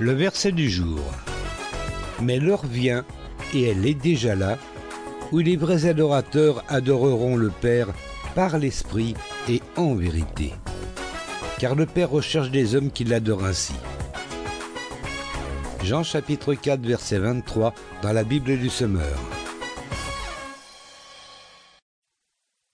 Le verset du jour. Mais l'heure vient, et elle est déjà là, où les vrais adorateurs adoreront le Père par l'Esprit et en vérité. Car le Père recherche des hommes qui l'adorent ainsi. Jean chapitre 4 verset 23 dans la Bible du Semeur.